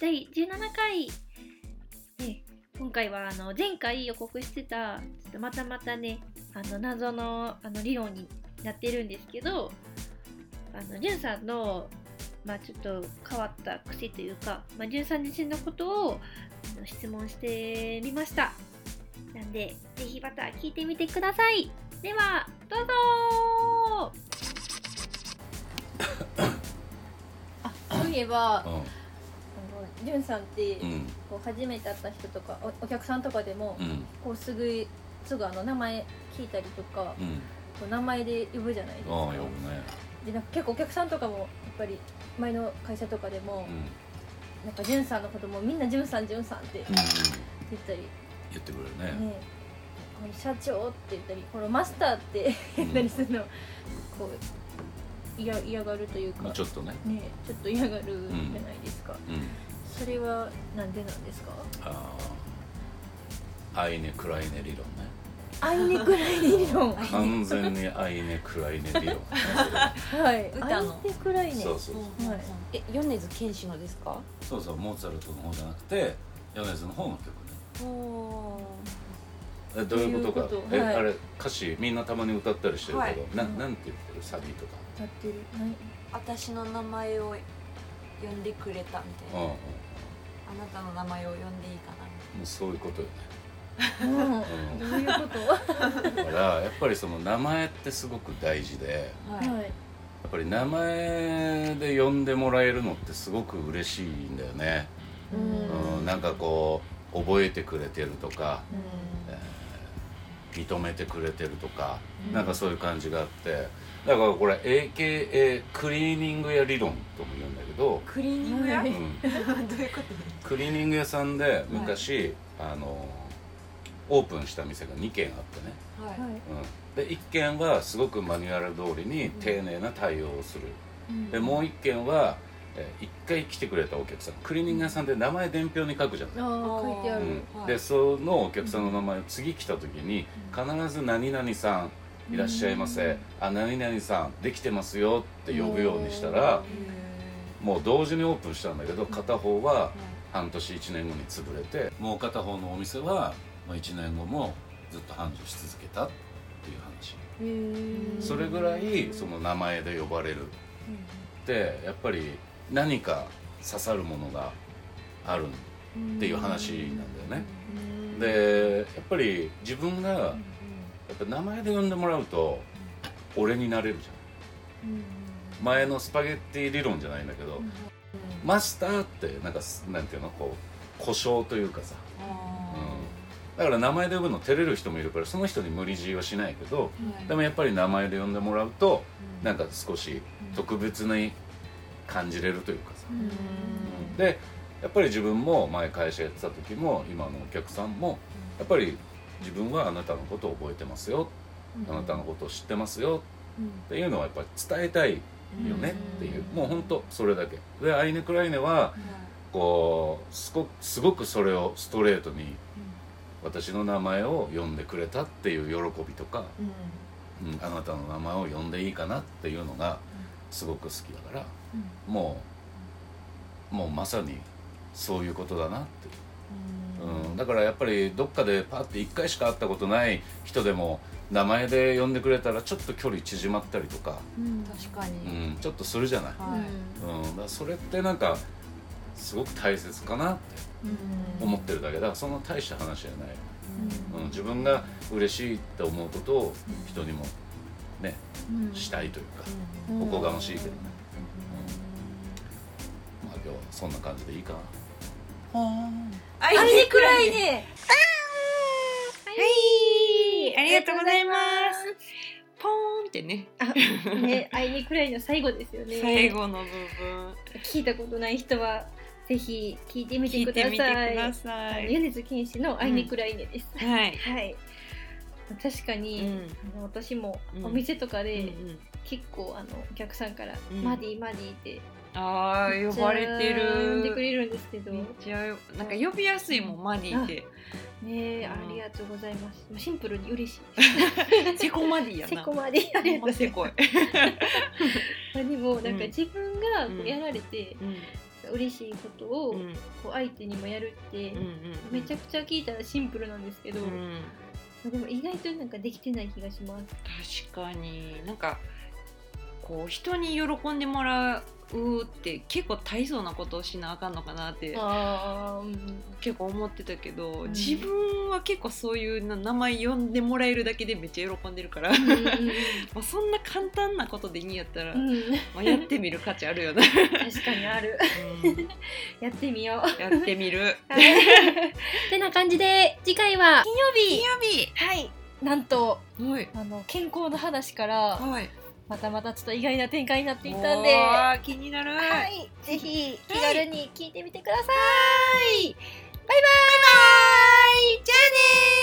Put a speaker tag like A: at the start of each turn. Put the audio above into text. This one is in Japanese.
A: 第17回、ね、今回はあの前回予告してたちょっとまたまたねあの謎のあの理論になってるんですけどあのじゅんさんのまあちょっと変わった癖というか、まあ、じゅんさん自身のことをあの質問してみました。なんでぜひまた聞いてみてください。ではどうぞ。あそういえばあのじゅんさんって、
B: うん。うん
A: こう初めて会った人とかおお客さんとかでも、
B: うん。
A: こうすぐすぐあの名前聞いたりとか、
B: うん。
A: こう名前で呼ぶじゃないですか。
B: ね。
A: でなんか結構お客さんとかもやっぱり前の会社とかでも、
B: うん。
A: なんかじゅんさんのこともみんなじゅんさんじゅんさんって
B: うん
A: 言ったり、
B: 言ってくれるね。
A: ね。社長って言ったりこのマスターって言ったりするの、こう嫌嫌がるというか、
B: まあちょっとね。
A: ねちょっと嫌がるじゃないですか、
B: うん
A: それはなんでなんですか？
B: ああアイネ・クライネ理論ね。
A: アイネクライネ理論。は
B: 完全にアイネ・クライネ理論。ね
A: い。
C: 歌の。
A: アイネクライネ
B: そうそう。
A: はい。
C: え米津玄師のですか？
B: そうそうモーツァルトの方じゃなくて米津の方の曲ね。
C: お
B: えどういうことか。
A: どういうこと？はい。
B: えあれ歌詞みんなたまに歌ったりしてるけど、
C: はい。
B: ななんて言ってる？サビとか。
A: 歌ってる。何？
C: 私の名前を呼んでくれたみたいな、
B: うんうん
C: あなたの名前を呼んでいいか
B: もうそういうことよね。
A: うん。どういうこと？
B: だからやっぱりその名前ってすごく大事で
C: な
A: はい。
B: やっぱり名前で呼んでもらえるのってすごく嬉しいんだよね、
A: うん。
B: うん、なんかこう覚えてくれてるとか、
C: う
B: えー認めてくれてるとか、
C: うん。
B: なんかそういう感じがあってだからこれ AKA クリーニング屋理論とも言うんだけど、
C: クリーニング屋、
A: はい
B: うん、
C: どういうこと？
B: クリーニング屋さんで昔、あのオープンした店が2軒あってね、
C: はい、
A: はい。
B: うん、で1軒はすごくマニュアル通りに丁寧な対応をする、でもう1軒は、え1回来てくれたお客さんクリーニング屋さんで名前伝票に書くじゃん。
A: ああ書いてある、
B: うん。
C: はい。
B: でそのお客さんの名前を次来た時に必ず「何々さんいらっしゃいませ」あ何々さんできてますよ」って呼ぶようにしたらもう同時にオープンしたんだけど片方は半年1年後に潰れてもう片方のお店はまあ1年後もずっと繁盛し続けたっていう話。それぐらいその名前で呼ばれる。ってやっぱり何か刺さるものがあるっていう話なんだよね。でやっぱり自分がやっぱ名前で呼んでもらうと俺になれるじゃん。前のスパゲッティ理論じゃないんだけど、マスターってなんかすなんていうのこう故障というかさ。だから名前で呼ぶの照れる人もいるからその人に無理強いはしないけどでもやっぱり名前で呼んでもらうとなんか少し特別に感じれるというかさ、でやっぱり自分も前会社やってた時も今のお客さんもやっぱり自分はあなたのことを覚えてますよ。あなたのことを知ってますよ。っていうのはやっぱり伝えたいよねっていう。もうほんとそれだけ。でアイネ・クライネはこうすごすごくそれをストレートに私の名前を呼んでくれたっていう喜びとか、うん、あなたの名前を呼んでいいかなっていうのがすごく好きだから、もうもうまさにそういうことだなって。いう、うん、だからやっぱりどっかでパッて1回しか会ったことない人でも名前で呼んでくれたらちょっと距離縮まったりとか、
C: 確かに、
B: うん、ちょっとするじゃない、
C: はい。
B: うん、だそれってなんかすごく大切かなって思ってるだけだからそんな大した話じゃない、うん、自分が嬉しいって思うことを人にもね、したいというか、おこがましいけどね、うん。まあ今日はそんな感じでいいかな。
C: アイ
A: アイネクライネ
C: はい。ありがとうございます。ポーンってね。
A: あねアイネクライネの最後ですよね。
C: 最後の部分。
A: 聞いたことない人はぜひ聞いてみて
C: 聞い
A: ください。
C: てみてください。
A: 米津玄師のアイネクライネです、
C: はい、
A: はい確かに、
C: うん。
A: あの私も
C: うん。
A: お店とかで、結構あのお客さんから、
C: うん。
A: マディマディって
C: ああ呼ばれてる。
A: 呼んでくれるんですけど。
C: めっ
A: ね
C: ちゃよなんか呼びやすいもんマディって。
A: えありがとうございます。シンプルに嬉しい。
C: セコマディや
A: セ
C: な
A: コマディありがとうござい
C: ませこい、
A: ますでもなんか
C: うん。
A: 自分がこ
C: う
A: うんやられて、
C: うん。
A: 嬉しいことを、
C: うん。
A: こう相手にもやるって、めちゃくちゃ聞いたらシンプルなんですけど、
C: うん
A: でも意外となんかできてない気がします。
C: 確かになんかこう人に喜んでもらうって結構大層なことをしなあかんのかなって結構思ってたけど、
A: ん。
C: 自分は結構そういうな名前呼んでもらえるだけでめっちゃ喜んでるから、
A: うんうん
C: まあそんな簡単なことでいいんやったら、
A: うん。うん
C: まあ、やってみる価値あるよな、
A: 確かにある。
C: うん。
A: やってみよう。
C: やってみる。
A: てな感じで次回は金曜日。
C: 金曜
A: はい。なんと
C: 日はい。
A: あの健康の話から
C: はい
A: またまたちょっと意外な展開になっていったんで。
C: 気になる、
A: はい、ぜひ気軽に聞いてみてください。バイ
C: バイ。バイじゃあねー